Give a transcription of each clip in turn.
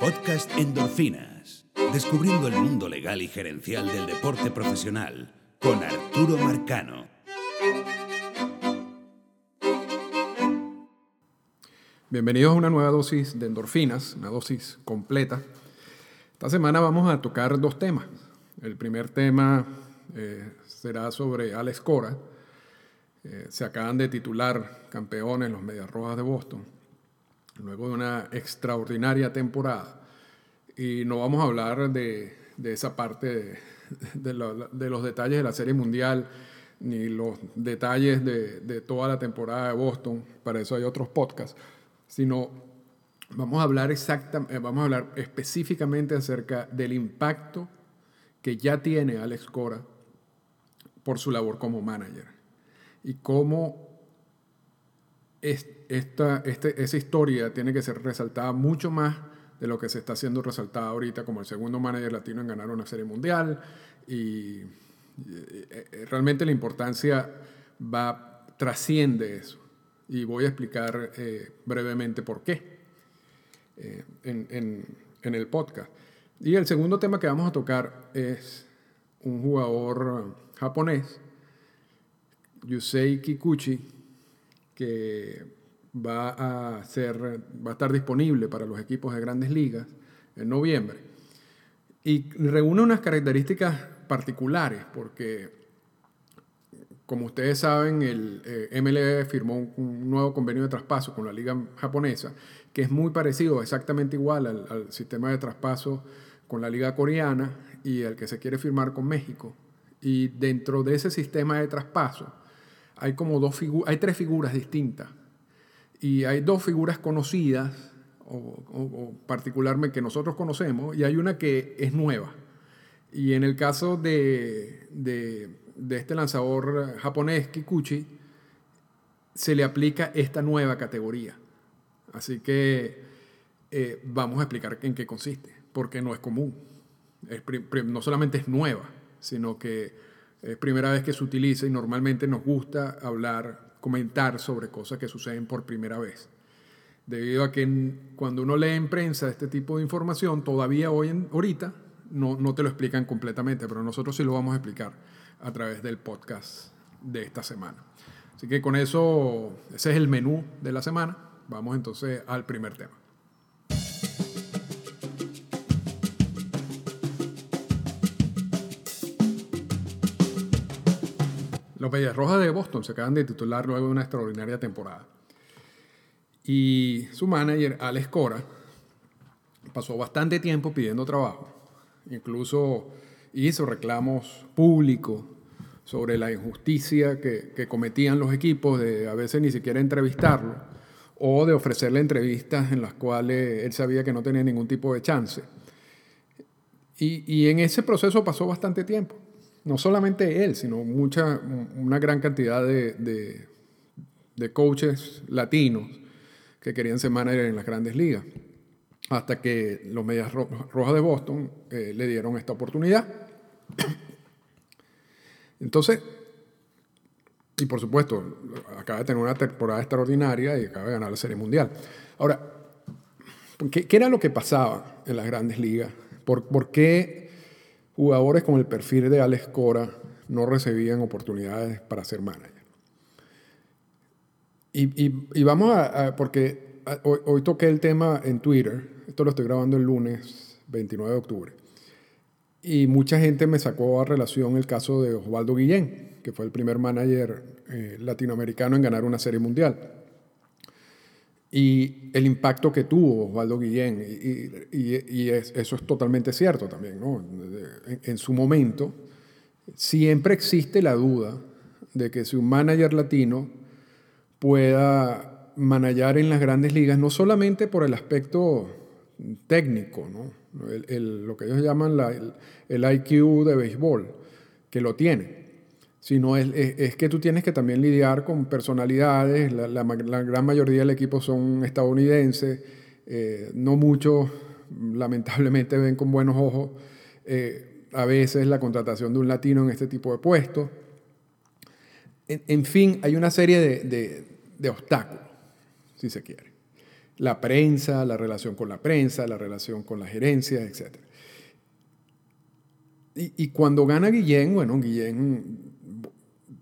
Podcast Endorfinas. Descubriendo el mundo legal y gerencial del deporte profesional con Arturo Marcano. Bienvenidos a una nueva dosis de endorfinas, una dosis completa. Esta semana vamos a tocar dos temas. El primer tema eh, será sobre Alex Cora. Eh, se acaban de titular campeones los Medias Rojas de Boston, luego de una extraordinaria temporada. Y no vamos a hablar de, esa parte de, los detalles de la Serie Mundial, ni los detalles de, de toda la temporada de Boston, para eso hay otros podcasts sino vamos a hablar exactamente, eh, vamos a hablar específicamente acerca del impacto que ya tiene Alex Cora por su labor como manager y cómo esta, este, esa historia tiene que ser resaltada mucho más de lo que se está haciendo resaltada ahorita como el segundo manager latino en ganar una serie mundial y, eh, realmente la importancia va trasciende eso y voy a explicar eh, brevemente por qué eh, en, el podcast. Y el segundo tema que vamos a tocar es un jugador japonés, Yusei Kikuchi, que va a, ser, va a estar disponible para los equipos de grandes ligas en noviembre. Y reúne unas características particulares, porque como ustedes saben, el eh, MLB firmó un, nuevo convenio de traspaso con la liga japonesa, que es muy parecido, exactamente igual al, sistema de traspaso con la liga coreana y al que se quiere firmar con México. Y dentro de ese sistema de traspaso hay como dos hay tres figuras distintas. Y hay dos figuras conocidas, o particularmente que nosotros conocemos, y hay una que es nueva. Y en el caso de, de, este lanzador japonés, Kikuchi, se le aplica esta nueva categoría. Así que eh, vamos a explicar en qué consiste, porque no es común. no solamente es nueva, sino que es primera vez que se utiliza y normalmente nos gusta hablar, comentar sobre cosas que suceden por primera vez. Debido a que cuando uno lee en prensa este tipo de información, todavía hoy en, ahorita no, te lo explican completamente, pero nosotros sí lo vamos a explicar a través del podcast de esta semana. Así que con eso, ese es el menú de la semana. Vamos entonces al primer tema. Los Bellas Rojas de Boston se acaban de titular luego de una extraordinaria temporada. Y su manager, Alex Cora, pasó bastante tiempo pidiendo trabajo Incluso hizo reclamos públicos sobre la injusticia que, cometían los equipos de a veces ni siquiera entrevistarlo o de ofrecerle entrevistas en las cuales él sabía que no tenía ningún tipo de chance. Y, en ese proceso pasó bastante tiempo. No solamente él, sino mucha, una gran cantidad de, de coaches latinos que querían ser manager en las grandes ligas hasta que los Medias Rojas de Boston eh, le dieron esta oportunidad. Entonces, y por supuesto, acaba de tener una temporada extraordinaria y acaba de ganar la Serie Mundial. Ahora, ¿qué, era lo que pasaba en las grandes ligas? ¿Por, qué jugadores con el perfil de Alex Cora no recibían oportunidades para ser manager? Y, vamos a, porque hoy, hoy toqué el tema en Twitter esto lo estoy grabando el lunes 29 de octubre. Y mucha gente me sacó a relación el caso de Osvaldo Guillén, que fue el primer manager eh, latinoamericano en ganar una serie mundial. Y el impacto que tuvo Osvaldo Guillén, y, eso es totalmente cierto también, ¿no? En, en, su momento, siempre existe la duda de que si un manager latino pueda manejar en las grandes ligas, no solamente por el aspecto técnico, ¿no? lo que ellos llaman el, IQ de béisbol, que lo tiene, sino es, es, que tú tienes que también lidiar con personalidades, la, la, gran mayoría del equipo son estadounidenses, eh, no muchos lamentablemente ven con buenos ojos eh, a veces la contratación de un latino en este tipo de puestos. En, fin, hay una serie de, de, de obstáculos, si se quiere. la prensa, la relación con la prensa, la relación con la gerencia, etc. Y, cuando gana Guillén, bueno, Guillén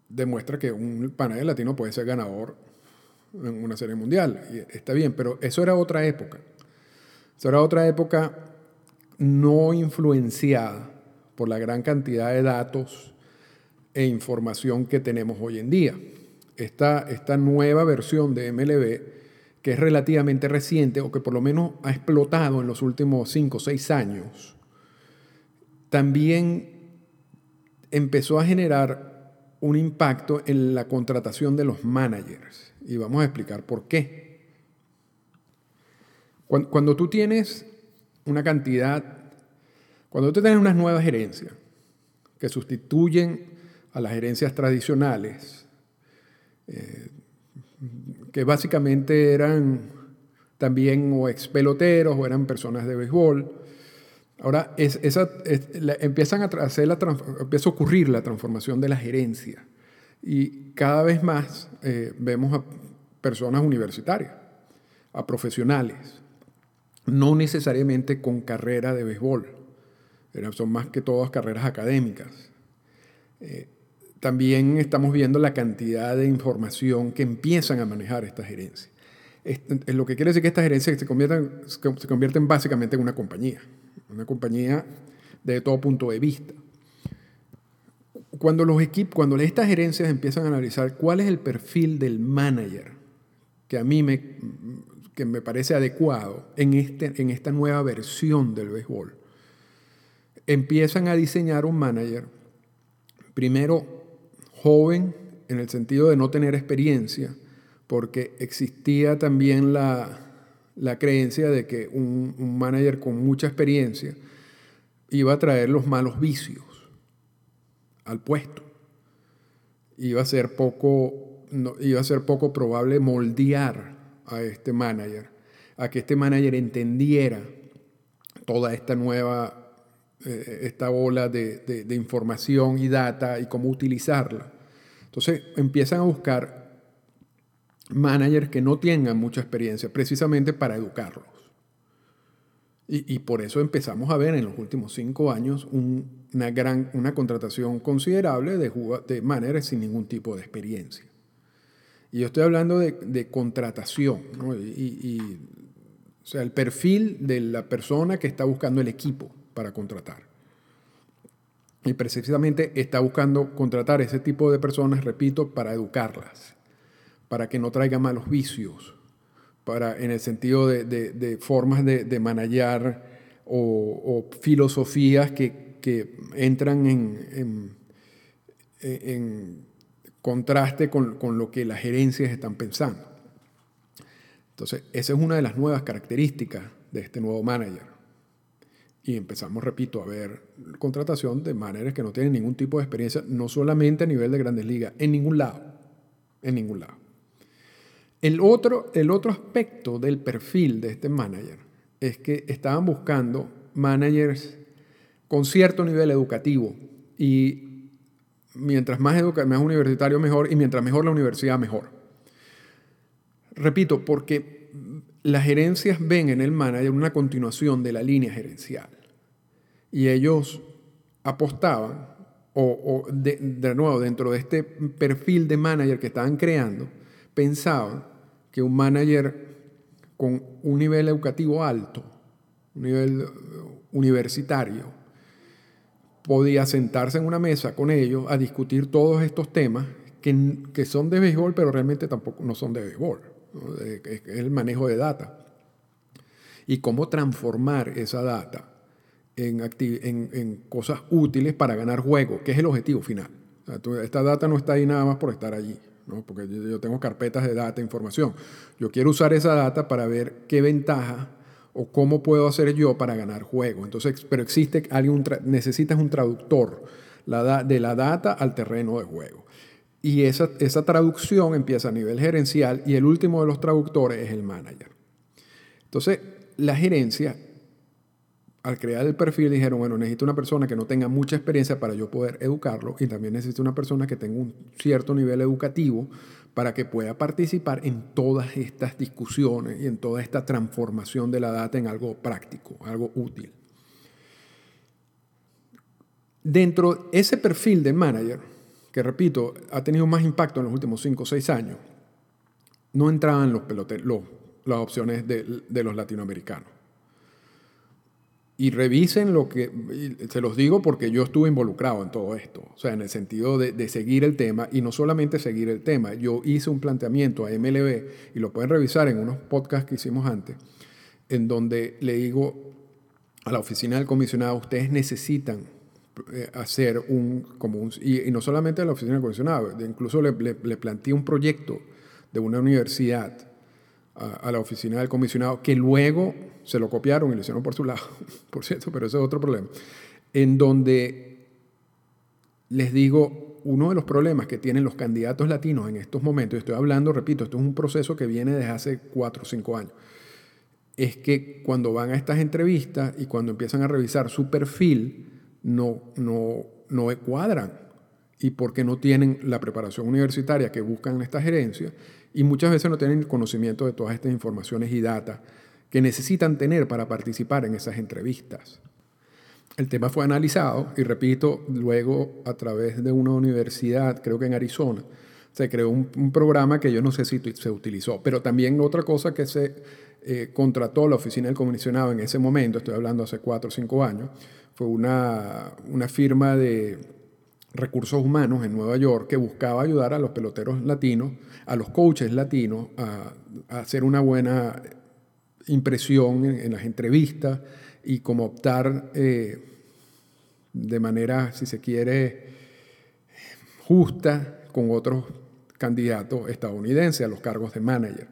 demuestra que un manager latino puede ser ganador en una serie mundial. Y está bien, pero eso era otra época. Eso era otra época no influenciada por la gran cantidad de datos e información que tenemos hoy en día. Esta, esta nueva versión de MLB que es relativamente reciente o que por lo menos ha explotado en los últimos 5 o 6 años, también empezó a generar un impacto en la contratación de los managers. Y vamos a explicar por qué. Cuando, tú tienes una cantidad, cuando tú tienes unas nuevas gerencias que sustituyen a las gerencias tradicionales, eh, que básicamente eran también o ex peloteros o eran personas de béisbol. Ahora es, esa, empiezan a hacer la, empieza a ocurrir la transformación de la gerencia y cada vez más eh, vemos a personas universitarias, a profesionales, no necesariamente con carrera de béisbol, son más que todas carreras académicas. Eh, también estamos viendo la cantidad de información que empiezan a manejar esta gerencia. Es, lo que quiere decir que esta gerencia se convierten, se convierten básicamente en una compañía, una compañía de todo punto de vista. Cuando los equipos, cuando estas gerencias empiezan a analizar cuál es el perfil del manager, que a mí me, que me parece adecuado en, este, en esta nueva versión del béisbol, empiezan a diseñar un manager, primero joven en el sentido de no tener experiencia, porque existía también la, creencia de que un, manager con mucha experiencia iba a traer los malos vicios al puesto. Iba a ser poco, iba a ser poco probable moldear a este manager, a que este manager entendiera toda esta nueva, eh, esta ola de información y data y cómo utilizarla. Entonces empiezan a buscar managers que no tengan mucha experiencia, precisamente para educarlos. Y, por eso empezamos a ver en los últimos cinco años una, gran, una contratación considerable de, de managers sin ningún tipo de experiencia. Y yo estoy hablando de, contratación, y, o sea, el perfil de la persona que está buscando el equipo para contratar. Y precisamente está buscando contratar ese tipo de personas, repito, para educarlas, para que no traigan malos vicios, para, en el sentido de, formas de, de manejar o, filosofías que, entran en, en, contraste con, con lo que las gerencias están pensando. Entonces, esa es una de las nuevas características de este nuevo manager. Y empezamos, repito, a ver contratación de managers que no tienen ningún tipo de experiencia, no solamente a nivel de grandes ligas, en ningún lado. En ningún lado. El otro, el otro aspecto del perfil de este manager es que estaban buscando managers con cierto nivel educativo y mientras más, más universitario mejor y mientras mejor la universidad mejor. Repito, porque las gerencias ven en el manager una continuación de la línea gerencial y ellos apostaban, o, de, nuevo, dentro de este perfil de manager que estaban creando, pensaban que un manager con un nivel educativo alto, un nivel universitario, podía sentarse en una mesa con ellos a discutir todos estos temas que, que son de béisbol, pero realmente tampoco no son de béisbol. Es el manejo de data. Y cómo transformar esa data en, en, cosas útiles para ganar juego, que es el objetivo final. esta data no está ahí nada más por estar allí, ¿no? porque yo, tengo carpetas de data, información. Yo quiero usar esa data para ver qué ventaja o cómo puedo hacer yo para ganar juego. Entonces, pero existe alguien, necesitas un traductor la de la data al terreno de juego. Y esa, esa traducción empieza a nivel gerencial y el último de los traductores es el manager. Entonces, la gerencia al crear el perfil dijeron, bueno, necesito una persona que no tenga mucha experiencia para yo poder educarlo y también necesito una persona que tenga un cierto nivel educativo para que pueda participar en todas estas discusiones y en toda esta transformación de la data en algo práctico, algo útil. Dentro de ese perfil de manager, que repito, ha tenido más impacto en los últimos 5 o 6 años, no entraban los peloteros, las opciones de, de los latinoamericanos y revisen lo que, se los digo porque yo estuve involucrado en todo esto, o sea, en el sentido de, seguir el tema y no solamente seguir el tema, yo hice un planteamiento a MLB y lo pueden revisar en unos podcasts que hicimos antes, en donde le digo a la oficina del comisionado, ustedes necesitan eh, hacer un, como un, y, no solamente a la oficina del comisionado, incluso le, le, le planteé un proyecto de una universidad a, la oficina del comisionado, que luego se lo copiaron y lo hicieron por su lado, por cierto, pero ese es otro problema, en donde les digo, uno de los problemas que tienen los candidatos latinos en estos momentos, estoy hablando, repito, esto es un proceso que viene desde hace cuatro o cinco años, es que cuando van a estas entrevistas y cuando empiezan a revisar su perfil, no, no, no cuadran y porque no tienen la preparación universitaria que buscan en esta gerencia y muchas veces no tienen conocimiento de todas estas informaciones y data que necesitan tener para participar en esas entrevistas. El tema fue analizado y repito, luego a través de una universidad, creo que en Arizona, se creó un, programa que yo no sé si se utilizó, pero también otra cosa que se eh, contrató la oficina del comisionado en ese momento, estoy hablando hace cuatro o cinco años, fue una, una firma de recursos humanos en Nueva York que buscaba ayudar a los peloteros latinos, a los coaches latinos, a, hacer una buena impresión en, las entrevistas y como optar eh, de manera, si se quiere, justa con otros candidatos estadounidenses a los cargos de manager.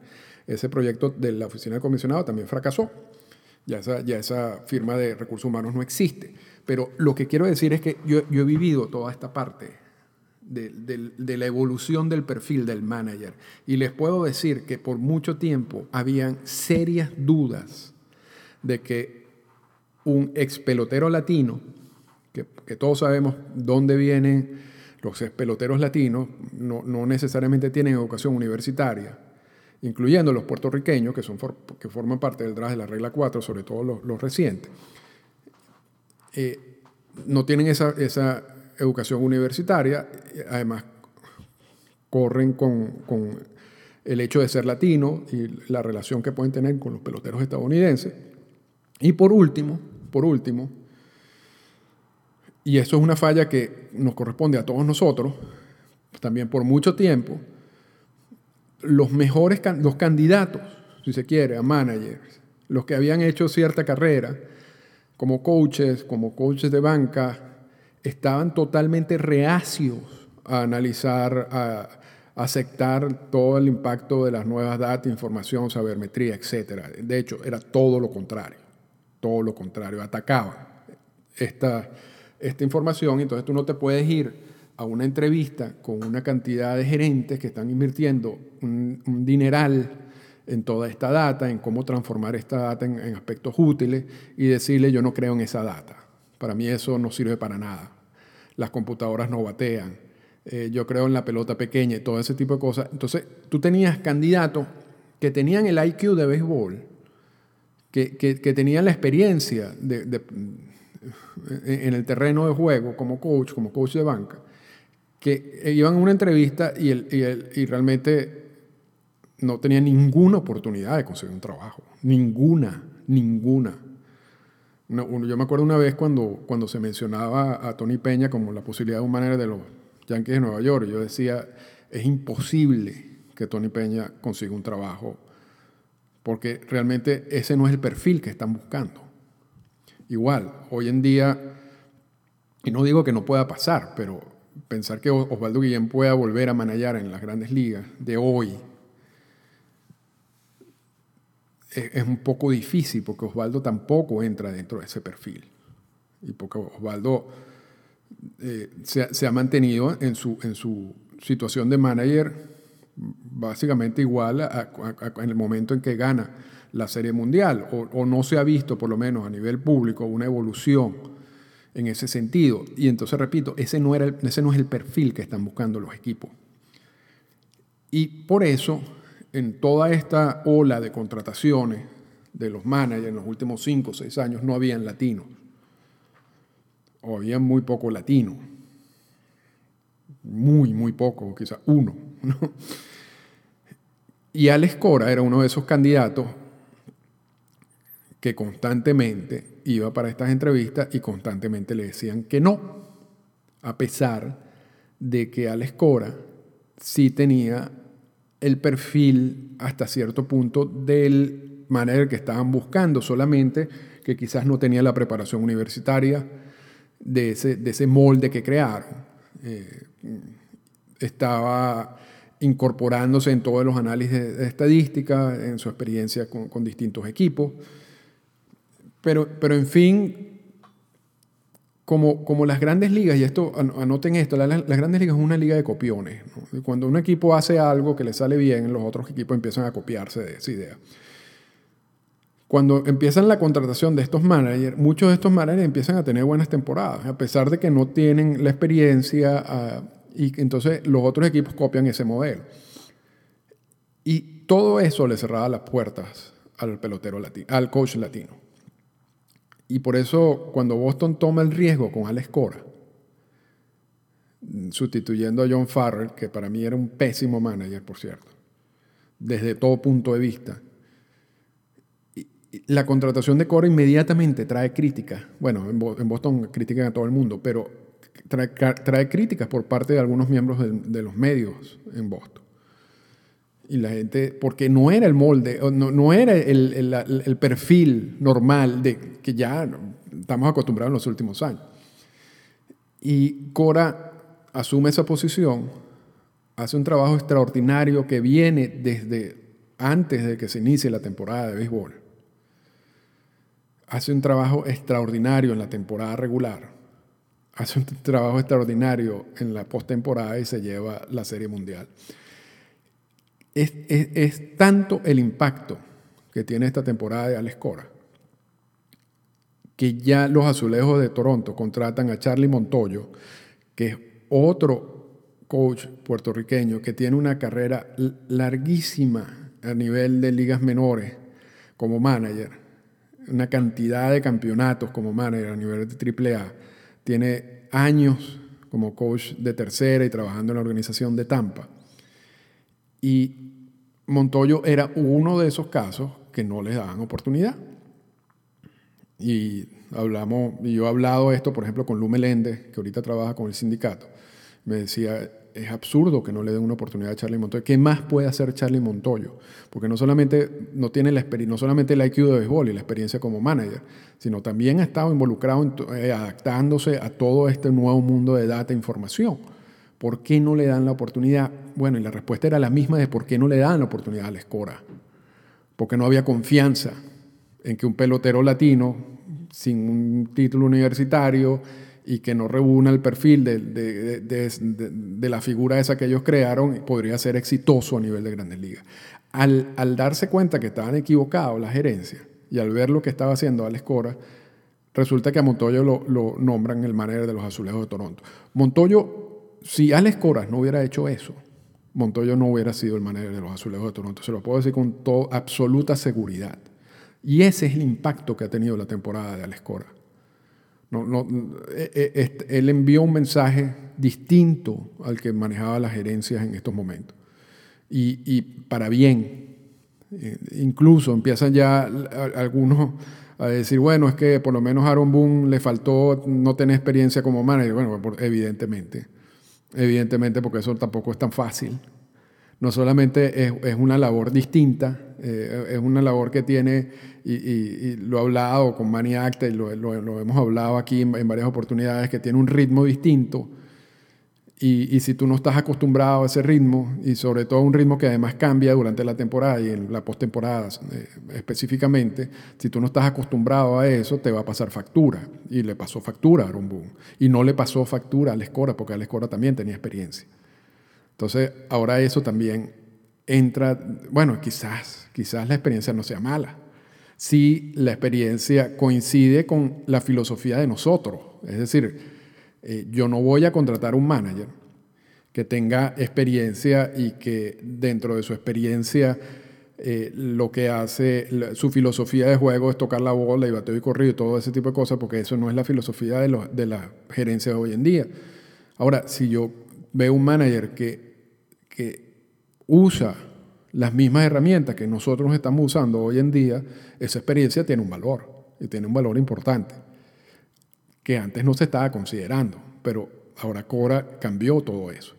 Ese proyecto de la oficina de comisionado también fracasó. Ya esa, ya esa firma de recursos humanos no existe. Pero lo que quiero decir es que yo, he vivido toda esta parte de, la evolución del perfil del manager. Y les puedo decir que por mucho tiempo habían serias dudas de que un ex pelotero latino, que, todos sabemos dónde vienen los ex peloteros latinos, no, necesariamente tienen educación universitaria, incluyendo los puertorriqueños, que, son que forman parte del draft de la regla 4, sobre todo los recientes eh, no tienen esa, esa, educación universitaria, además corren con, con, el hecho de ser latino y la relación que pueden tener con los peloteros estadounidenses. Y por último, por último, y eso es una falla que nos corresponde a todos nosotros, también por mucho tiempo, los mejores los candidatos, si se quiere, a managers, los que habían hecho cierta carrera, como coaches, como coaches de banca, estaban totalmente reacios a analizar, a, aceptar todo el impacto de las nuevas datas, información, sabermetría, etc. De hecho, era todo lo contrario, todo lo contrario, atacaban esta, esta información, entonces tú no te puedes ir a una entrevista con una cantidad de gerentes que están invirtiendo un, un dineral en toda esta data, en cómo transformar esta data en, aspectos útiles y decirle yo no creo en esa data. Para mí eso no sirve para nada. Las computadoras no batean. Eh, yo creo en la pelota pequeña y todo ese tipo de cosas. Entonces, tú tenías candidatos que tenían el IQ de béisbol, que, que, tenían la experiencia de, en el terreno de juego como coach, como coach de banca, que iban a una entrevista y, el, y, el, y realmente no tenía ninguna oportunidad de conseguir un trabajo. Ninguna, ninguna. Yo me acuerdo una vez cuando, cuando se mencionaba a Tony Peña como la posibilidad de un manager de los Yankees de Nueva York. Yo decía, es imposible que Tony Peña consiga un trabajo porque realmente ese no es el perfil que están buscando. Igual, hoy en día, y no digo que no pueda pasar, pero pensar que Osvaldo Guillén pueda volver a manejar en las grandes ligas de hoy, es un poco difícil porque Osvaldo tampoco entra dentro de ese perfil. Y porque Osvaldo eh, se, ha mantenido en su, en su situación de manager básicamente igual en el momento en que gana la Serie Mundial, o, no se ha visto, por lo menos a nivel público, una evolución en ese sentido. Y entonces, repito, ese no, era ese no es el perfil que están buscando los equipos. Y por eso, en toda esta ola de contrataciones de los managers en los últimos cinco o seis años, no habían latinos. O había muy poco latino. Muy, muy poco, quizás uno. Y Alex Cora era uno de esos candidatos que constantemente iba para estas entrevistas y constantemente le decían que no, a pesar de que Alex Cora sí tenía el perfil hasta cierto punto del manager que estaban buscando, solamente que quizás no tenía la preparación universitaria de ese, de ese molde que crearon. Eh, estaba incorporándose en todos los análisis de, estadística, en su experiencia con, distintos equipos. Pero, pero en fin, como, como las grandes ligas, y esto anoten esto, las, grandes ligas es una liga de copiones. Cuando un equipo hace algo que le sale bien, los otros equipos empiezan a copiarse de esa idea. Cuando empiezan la contratación de estos managers, muchos de estos managers empiezan a tener buenas temporadas, a pesar de que no tienen la experiencia, ah, y entonces los otros equipos copian ese modelo. Y todo eso le cerraba las puertas al pelotero latino, al coach latino. Y por eso cuando Boston toma el riesgo con Alex Cora, sustituyendo a John Farrell, que para mí era un pésimo manager, por cierto, desde todo punto de vista, la contratación de Cora inmediatamente trae críticas. Bueno, en Boston critican a todo el mundo, pero trae, críticas por parte de algunos miembros de, los medios en Boston. Y la gente, porque no era el molde, no, no era el, el, el, perfil normal de que ya estamos acostumbrados en los últimos años. Y Cora asume esa posición, hace un trabajo extraordinario que viene desde antes de que se inicie la temporada de béisbol. Hace un trabajo extraordinario en la temporada regular hace un trabajo extraordinario en la postemporada y se lleva la Serie Mundial. Es, tanto el impacto que tiene esta temporada de Alex Cora que ya los azulejos de Toronto contratan a Charlie Montoyo, que es otro coach puertorriqueño que tiene una carrera larguísima a nivel de ligas menores como manager, una cantidad de campeonatos como manager a nivel de AAA tiene años como coach de tercera y trabajando en la organización de Tampa. Y Montoyo era uno de esos casos que no les daban oportunidad. Y hablamos, y yo he hablado esto, por ejemplo, con Lu Meléndez, que ahorita trabaja con el sindicato. Me decía, es absurdo que no le den una oportunidad a Charlie Montoyo. ¿Qué más puede hacer Charlie Montoyo? Porque no solamente, no tiene la no solamente el IQ de béisbol y la experiencia como manager, sino también ha estado involucrado eh, adaptándose a todo este nuevo mundo de data e información. ¿Por qué no le dan la oportunidad? Bueno, y la respuesta era la misma de por qué no le dan la oportunidad a la escora. Porque no había confianza en que un pelotero latino, sin un título universitario, y que no reúna el perfil de, de, de, de, la figura esa que ellos crearon, podría ser exitoso a nivel de grandes ligas. Al, al, darse cuenta que estaban equivocados la gerencia y al ver lo que estaba haciendo Alex Cora, resulta que a Montoyo lo, lo nombran el manager de los Azulejos de Toronto. Montoyo, si Alex Cora no hubiera hecho eso, Montoyo no hubiera sido el manager de los Azulejos de Toronto. Se lo puedo decir con absoluta seguridad. Y ese es el impacto que ha tenido la temporada de Alex Cora. No, eh, eh, él envió un mensaje distinto al que manejaba las gerencias en estos momentos. Y, para bien. Eh, incluso empiezan ya algunos a decir, bueno, es que por lo menos Aaron Boone le faltó no tener experiencia como manager. Bueno, evidentemente. Evidentemente, porque eso tampoco es tan fácil. No solamente es una labor distinta, eh, es una labor que tiene, y, lo he hablado con Mani Acta y lo, hemos hablado aquí en, varias oportunidades, que tiene un ritmo distinto. Y, si tú no estás acostumbrado a ese ritmo, y sobre todo un ritmo que además cambia durante la temporada y en la postemporada eh, específicamente, si tú no estás acostumbrado a eso, te va a pasar factura. Y le pasó factura a Aaron Boone. Y no le pasó factura a Lescora, porque Lescora también tenía experiencia. Entonces, ahora eso también entra, bueno, quizás, quizás la experiencia no sea mala, si la experiencia coincide con la filosofía de nosotros. Es decir, eh, yo no voy a contratar un manager que tenga experiencia y que dentro de su experiencia eh, lo que hace, su filosofía de juego es tocar la bola y bateo y corrido y todo ese tipo de cosas, porque eso no es la filosofía de, de la gerencia de hoy en día. Ahora, si yo veo un manager que, que usa las mismas herramientas que nosotros estamos usando hoy en día, esa experiencia tiene un valor y tiene un valor importante que antes no se estaba considerando, pero ahora Cora cambió todo eso.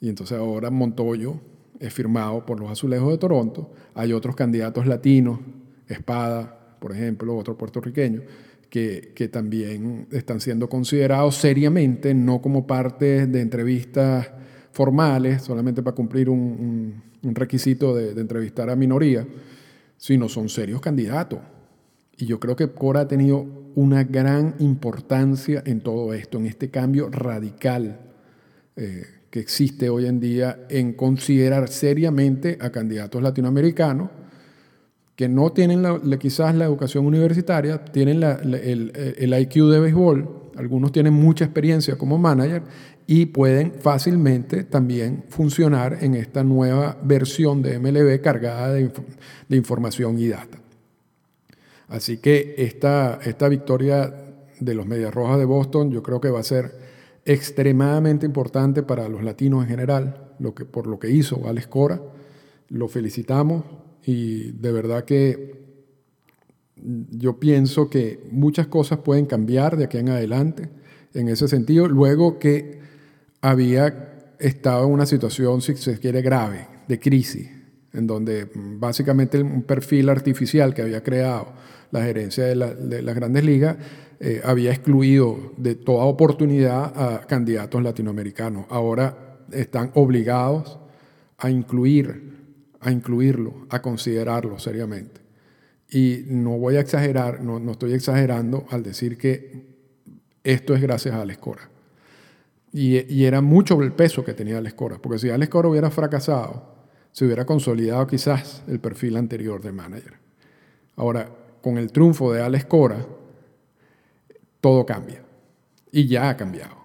Y entonces ahora Montoyo es firmado por los Azulejos de Toronto. Hay otros candidatos latinos, Espada, por ejemplo, otro puertorriqueño, que, que también están siendo considerados seriamente, no como parte de entrevistas formales, solamente para cumplir un, requisito de, de, entrevistar a minoría, sino son serios candidatos. Y yo creo que Cora ha tenido una gran importancia en todo esto, en este cambio radical eh, que existe hoy en día en considerar seriamente a candidatos latinoamericanos que no tienen quizás la educación universitaria, tienen el, el, IQ de béisbol, algunos tienen mucha experiencia como manager y pueden fácilmente también funcionar en esta nueva versión de MLB cargada de, de información y data. Así que esta, esta victoria de los Medias Rojas de Boston yo creo que va a ser extremadamente importante para los latinos en general, lo que, por lo que hizo Alex Cora. Lo felicitamos y de verdad que yo pienso que muchas cosas pueden cambiar de aquí en adelante en ese sentido, luego que había estado en una situación, si se quiere, grave, de crisis, en donde básicamente un perfil artificial que había creado la gerencia de, las grandes ligas eh, había excluido de toda oportunidad a candidatos latinoamericanos. Ahora están obligados a incluir, a incluirlo, a considerarlo seriamente. Y no voy a exagerar, no, estoy exagerando al decir que esto es gracias a Alex Cora. Y, y, era mucho el peso que tenía Alex Cora, porque si Alex Cora hubiera fracasado, se hubiera consolidado quizás el perfil anterior de manager. Ahora, con el triunfo de Alex Cora, todo cambia. Y ya ha cambiado.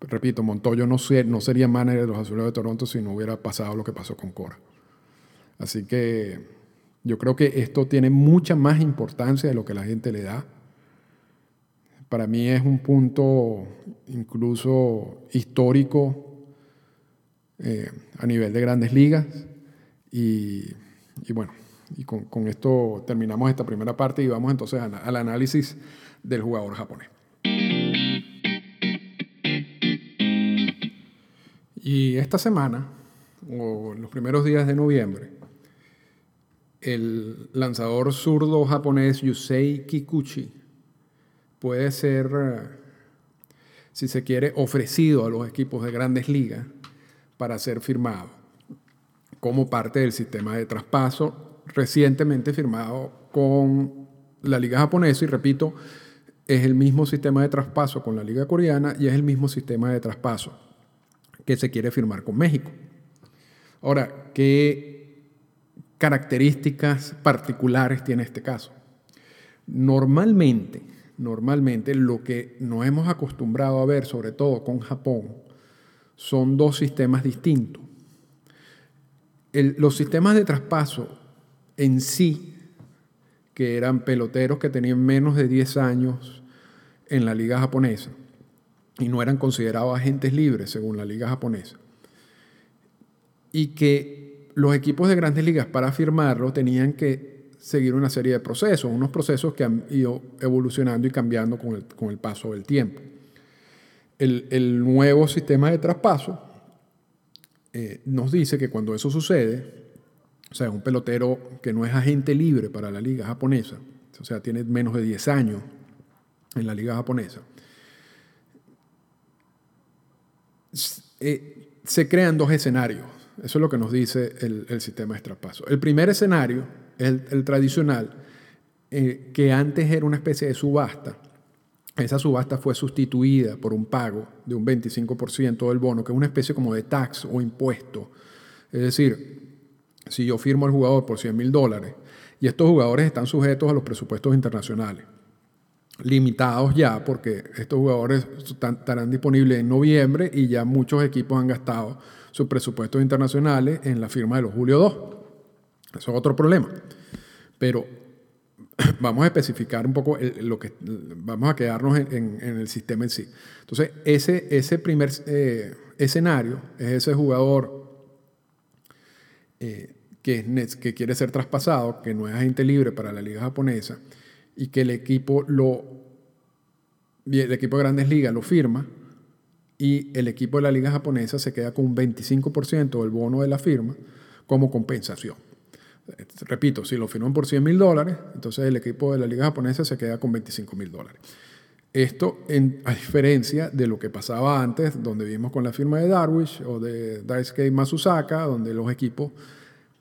Repito, Montoyo no, no sería manager de los Azulejos de Toronto si no hubiera pasado lo que pasó con Cora. Así que yo creo que esto tiene mucha más importancia de lo que la gente le da. Para mí es un punto incluso histórico eh, a nivel de grandes ligas. y bueno, y con, esto terminamos esta primera parte y vamos entonces al análisis del jugador japonés. Y esta semana, o los primeros días de noviembre, el lanzador zurdo japonés Yusei Kikuchi puede ser, si se quiere, ofrecido a los equipos de grandes ligas para ser firmado como parte del sistema de traspaso recientemente firmado con la liga japonesa y repito, es el mismo sistema de traspaso con la liga coreana y es el mismo sistema de traspaso que se quiere firmar con México. Ahora, ¿qué características particulares tiene este caso? Normalmente, normalmente lo que nos hemos acostumbrado a ver, sobre todo con Japón, son dos sistemas distintos. los sistemas de traspaso en sí, que eran peloteros que tenían menos de 10 años en la liga japonesa y no eran considerados agentes libres según la liga japonesa. Y que los equipos de grandes ligas para firmarlo tenían que seguir una serie de procesos, unos procesos que han ido evolucionando y cambiando con el, con el paso del tiempo. El, el, nuevo sistema de traspaso eh, nos dice que cuando eso sucede, o sea, un pelotero que no es agente libre para la liga japonesa, o sea, tiene menos de 10 años en la liga japonesa, eh, se crean dos escenarios. Eso es lo que nos dice el, sistema de traspaso. El primer escenario es el, tradicional, eh, que antes era una especie de subasta. Esa subasta fue sustituida por un pago de un 25% del bono, que es una especie como de tax o impuesto. Es decir, si yo firmo al jugador por 100 mil dólares y estos jugadores están sujetos a los presupuestos internacionales. limitados ya, porque estos jugadores estarán disponibles en noviembre y ya muchos equipos han gastado sus presupuestos internacionales en la firma de los Julio 2. Eso es otro problema. Pero vamos a especificar un poco lo que vamos a quedarnos en, el sistema en sí. Entonces, ese, ese primer eh, escenario es ese jugador eh, que, que quiere ser traspasado, que no es agente libre para la liga japonesa y que el equipo lo el equipo de Grandes Ligas lo firma y el equipo de la liga japonesa se queda con un 25% del bono de la firma como compensación. Repito, si lo firman por 100 mil dólares, entonces el equipo de la liga japonesa se queda con 25 mil dólares. Esto a diferencia de lo que pasaba antes, donde vimos con la firma de Darwish o de Daisuke Masusaka, donde los equipos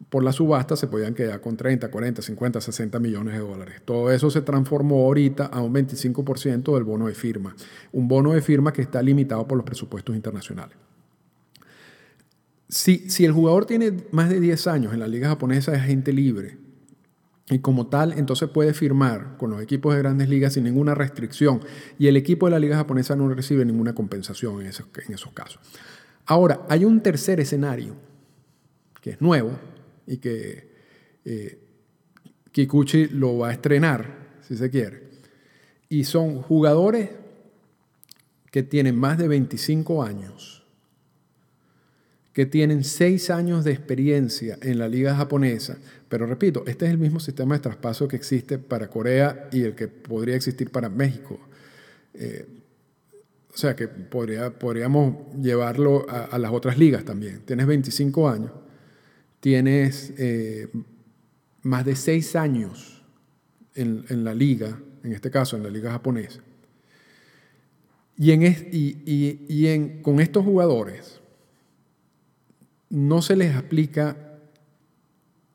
por la subasta se podían quedar con 30, 40, 50, 60 millones de dólares. Todo eso se transformó ahorita a un 25% del bono de firma. Un bono de firma que está limitado por los presupuestos internacionales. Si, si el jugador tiene más de 10 años en la liga japonesa es agente libre y como tal entonces puede firmar con los equipos de grandes ligas sin ninguna restricción y el equipo de la liga japonesa no recibe ninguna compensación en esos, casos. Ahora, hay un tercer escenario que es nuevo, y que eh, Kikuchi lo va a estrenar, si se quiere. Y son jugadores que tienen más de 25 años, que tienen 6 años de experiencia en la liga japonesa, pero repito, este es el mismo sistema de traspaso que existe para Corea y el que podría existir para México. Eh, o sea que podría, podríamos llevarlo a, las otras ligas también. Tienes 25 años tienes eh, más de seis años en, la liga, en este caso en la liga japonesa, y, con estos jugadores no se les aplica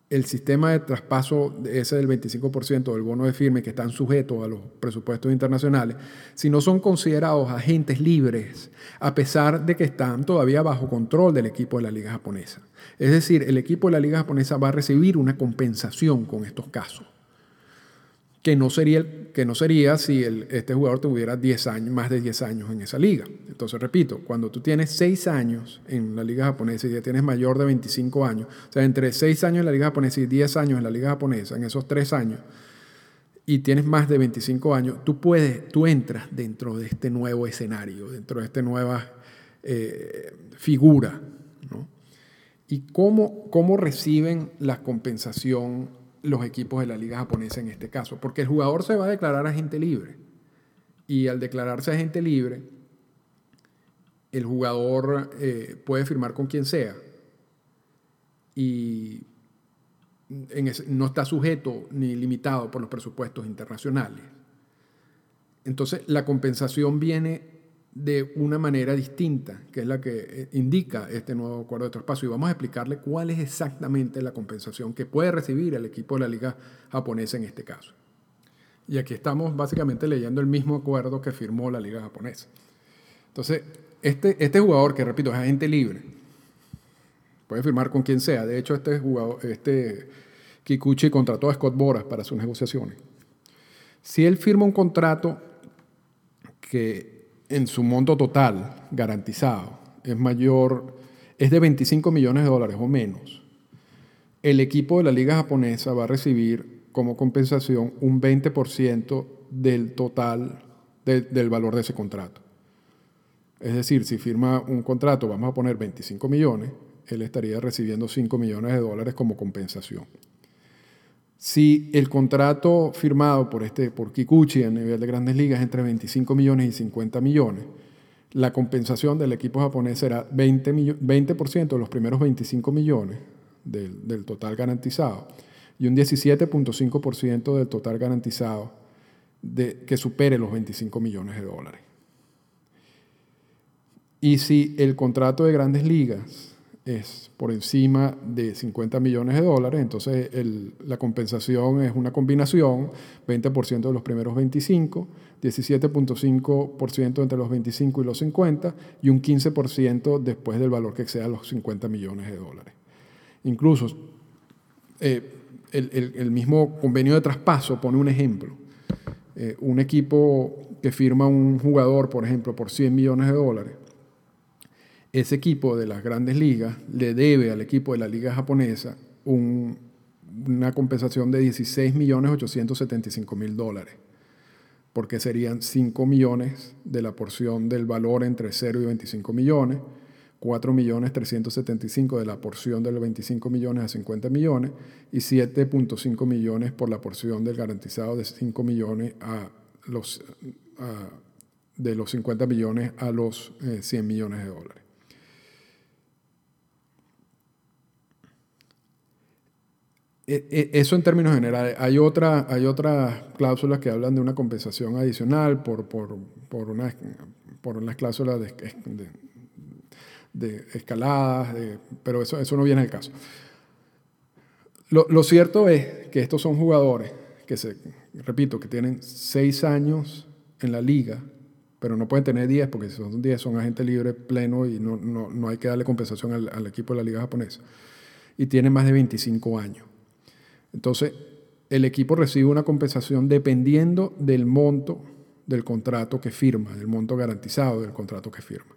el sistema de traspaso ese del 25% del bono de firme que están sujetos a los presupuestos internacionales, sino son considerados agentes libres, a pesar de que están todavía bajo control del equipo de la liga japonesa. Es decir, el equipo de la liga japonesa va a recibir una compensación con estos casos, que no sería, que no sería si este jugador tuviera 10 años, más de 10 años en esa liga. Entonces, repito, cuando tú tienes 6 años en la liga japonesa y ya tienes mayor de 25 años, o sea, entre 6 años en la liga japonesa y 10 años en la liga japonesa, en esos 3 años, y tienes más de 25 años, tú puedes, tú entras dentro de este nuevo escenario, dentro de esta nueva eh, figura, ¿no? ¿Y cómo, cómo reciben la compensación los equipos de la liga japonesa en este caso? Porque el jugador se va a declarar agente libre. Y al declararse agente libre, el jugador eh, puede firmar con quien sea. Y no está sujeto ni limitado por los presupuestos internacionales. Entonces, la compensación viene de una manera distinta, que es la que eh, indica este nuevo acuerdo de traspaso. Y vamos a explicarle cuál es exactamente la compensación que puede recibir el equipo de la liga japonesa en este caso. Y aquí estamos básicamente leyendo el mismo acuerdo que firmó la liga japonesa. Entonces, este, este jugador, que repito, es agente libre, puede firmar con quien sea. De hecho, este jugador, este Kikuchi contrató a Scott Boras para sus negociaciones. Si él firma un contrato que en su monto total garantizado es mayor, es de 25 millones de dólares o menos, el equipo de la liga japonesa va a recibir como compensación un 20% del total del valor de ese contrato. Es decir, si firma un contrato, vamos a poner 25 millones, él estaría recibiendo 5 millones de dólares como compensación. Si el contrato firmado por, este, por Kikuchi a nivel de grandes ligas es entre 25 millones y 50 millones, la compensación del equipo japonés será 20%, 20 de los primeros 25 millones del, total garantizado y un 17.5% del total garantizado que supere los 25 millones de dólares. Y si el contrato de grandes ligas es por encima de 50 millones de dólares, entonces la compensación es una combinación, 20% de los primeros 25, 17.5% entre los 25 y los 50 y un 15% después del valor que exceda los 50 millones de dólares. Incluso eh, el, mismo convenio de traspaso pone un ejemplo. eh, un equipo que firma un jugador, por ejemplo, por 100 millones de dólares, ese equipo de las grandes ligas le debe al equipo de la liga japonesa una compensación de 16.875.000 dólares, porque serían 5 millones de la porción del valor entre 0 y 25 millones, 4 millones 375 de la porción de los 25 millones a 50 millones y 7.5 millones por la porción del garantizado de 5 millones a los, de los 50 millones a los 100 eh, millones de dólares. E, e, eso en términos generales. Hay, otra, hay otras cláusulas que hablan de una compensación adicional por, por, por, una, por unas cláusulas de, escaladas, pero eso, no viene al caso. Lo, cierto es que estos son jugadores que, se, repito, que tienen seis años en la liga, pero no pueden tener diez porque si son diez son agentes libres pleno y no, hay que darle compensación al equipo de la liga japonesa. Y tienen más de 25 años. Entonces, el equipo recibe una compensación dependiendo del monto del contrato que firma, del monto garantizado del contrato que firma.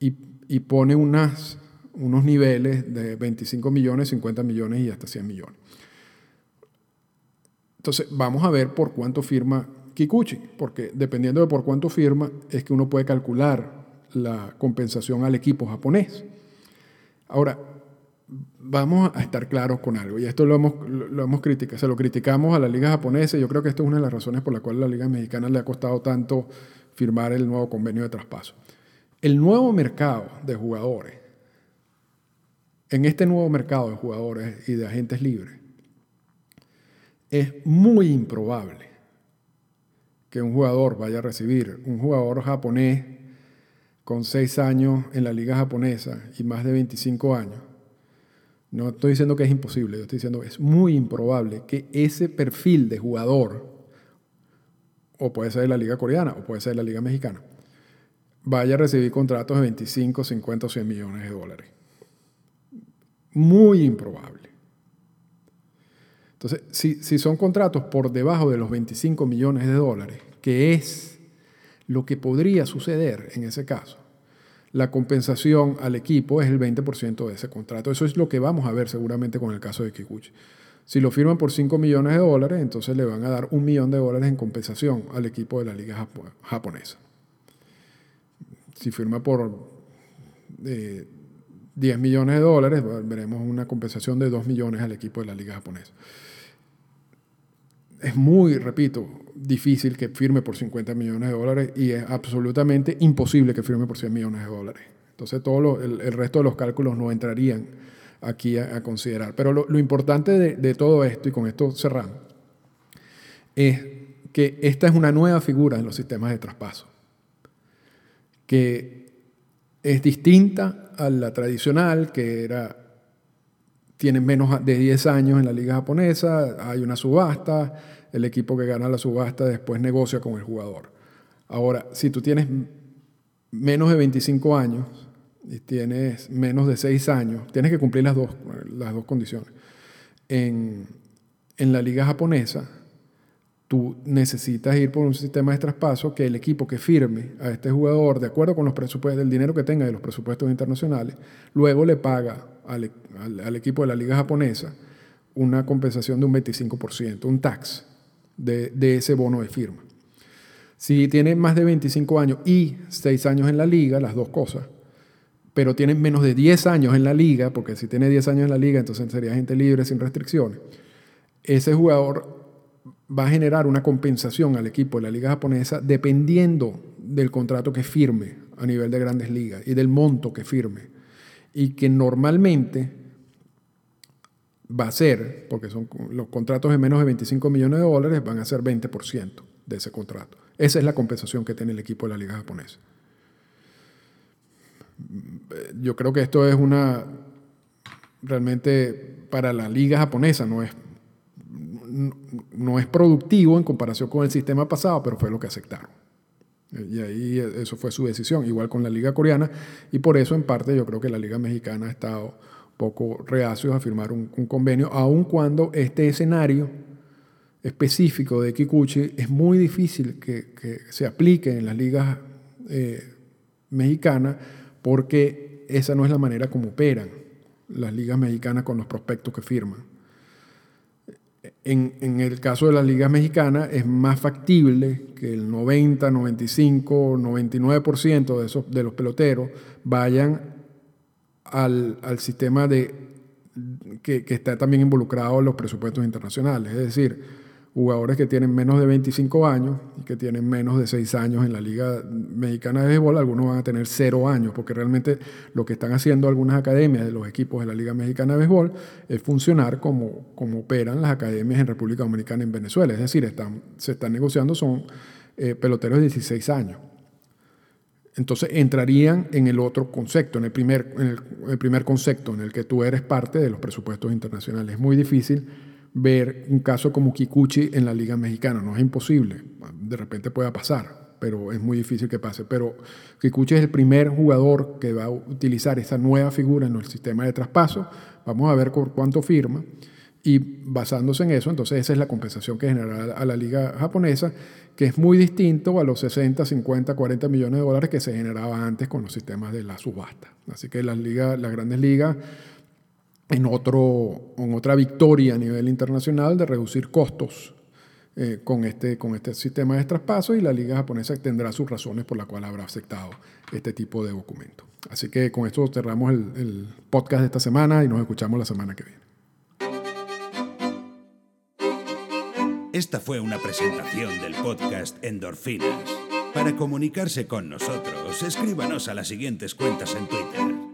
Y, pone unos niveles de 25 millones, 50 millones y hasta 100 millones. Entonces, vamos a ver por cuánto firma Kikuchi, porque dependiendo de por cuánto firma, es que uno puede calcular la compensación al equipo japonés. Ahora, vamos a estar claros con algo, y esto lo hemos, lo, hemos criticado, se lo criticamos a la liga japonesa, y yo creo que esto es una de las razones por la cual a la liga mexicana le ha costado tanto firmar el nuevo convenio de traspaso. El nuevo mercado de jugadores, en este nuevo mercado de jugadores y de agentes libres, es muy improbable que un jugador vaya a recibir, un jugador japonés con seis años en la liga japonesa y más de 25 años, no estoy diciendo que es imposible, yo estoy diciendo que es muy improbable que ese perfil de jugador, o puede ser de la liga coreana, o puede ser de la liga mexicana, vaya a recibir contratos de 25, 50 o 100 millones de dólares. Muy improbable. Entonces, si, si son contratos por debajo de los 25 millones de dólares, que es lo que podría suceder en ese caso, la compensación al equipo es el 20% de ese contrato. Eso es lo que vamos a ver seguramente con el caso de Kikuchi. Si lo firman por 5 millones de dólares, entonces le van a dar un millón de dólares en compensación al equipo de la liga japonesa. Si firma por 10 eh, millones de dólares, veremos una compensación de 2 millones al equipo de la liga japonesa. Es muy, repito, difícil que firme por 50 millones de dólares y es absolutamente imposible que firme por 100 millones de dólares. Entonces todo el, resto de los cálculos no entrarían aquí a, considerar. Pero lo, importante de, de, todo esto, y con esto cerramos, es que esta es una nueva figura en los sistemas de traspaso, que es distinta a la tradicional, que era tiene menos de 10 años en la liga japonesa, hay una subasta, el equipo que gana la subasta después negocia con el jugador. Ahora, si tú tienes menos de 25 años y tienes menos de 6 años, tienes que cumplir las dos, las dos condiciones. En, en la liga japonesa, tú necesitas ir por un sistema de traspaso que el equipo que firme a este jugador, de acuerdo con los presupuestos, del dinero que tenga de los presupuestos internacionales, luego le paga al, al equipo de la liga japonesa una compensación de un 25%, un tax de, ese bono de firma. Si tiene más de 25 años y 6 años en la liga, las dos cosas, pero tiene menos de 10 años en la liga, porque si tiene 10 años en la liga, entonces sería gente libre sin restricciones, ese jugador va a generar una compensación al equipo de la liga japonesa dependiendo del contrato que firme a nivel de grandes ligas y del monto que firme. Y que normalmente va a ser, porque son los contratos de menos de 25 millones de dólares, van a ser 20% de ese contrato. Esa es la compensación que tiene el equipo de la liga japonesa. Yo creo que esto es una, realmente para la liga japonesa no es, no es productivo en comparación con el sistema pasado, pero fue lo que aceptaron. Y ahí eso fue su decisión, igual con la liga coreana, y por eso en parte yo creo que la liga mexicana ha estado poco reacios a firmar un, convenio, aun cuando este escenario específico de Kikuchi es muy difícil que, se aplique en las ligas eh, mexicanas porque esa no es la manera como operan las ligas mexicanas con los prospectos que firman. En, el caso de las ligas mexicanas es más factible que el 90, 95, 99% de, esos, de los peloteros vayan al, sistema de, que, que, está también involucrado en los presupuestos internacionales. Es decir, jugadores que tienen menos de 25 años y que tienen menos de 6 años en la Liga Mexicana de Béisbol, algunos van a tener 0 años, porque realmente lo que están haciendo algunas academias de los equipos de la Liga Mexicana de Béisbol es funcionar como, como operan las academias en República Dominicana y en Venezuela. Es decir, se están negociando, son eh, peloteros de 16 años. Entonces entrarían en el otro concepto, en el, primer, en el primer concepto, en el que tú eres parte de los presupuestos internacionales. Es muy difícil ver un caso como Kikuchi en la Liga Mexicana. No es imposible, de repente pueda pasar, pero es muy difícil que pase. Pero Kikuchi es el primer jugador que va a utilizar esa nueva figura en el sistema de traspaso. Vamos a ver por cuánto firma. Y basándose en eso, entonces esa es la compensación que generará a la liga japonesa, que es muy distinto a los 60, 50, 40 millones de dólares que se generaba antes con los sistemas de la subasta. Así que las, ligas, las grandes ligas en, otro, en otra victoria a nivel internacional de reducir costos eh, con, este, con este sistema de traspaso y la liga japonesa tendrá sus razones por las cuales habrá aceptado este tipo de documento. Así que con esto cerramos el, el podcast de esta semana y nos escuchamos la semana que viene. Esta fue una presentación del podcast Endorfinas. Para comunicarse con nosotros, escríbanos a las siguientes cuentas en Twitter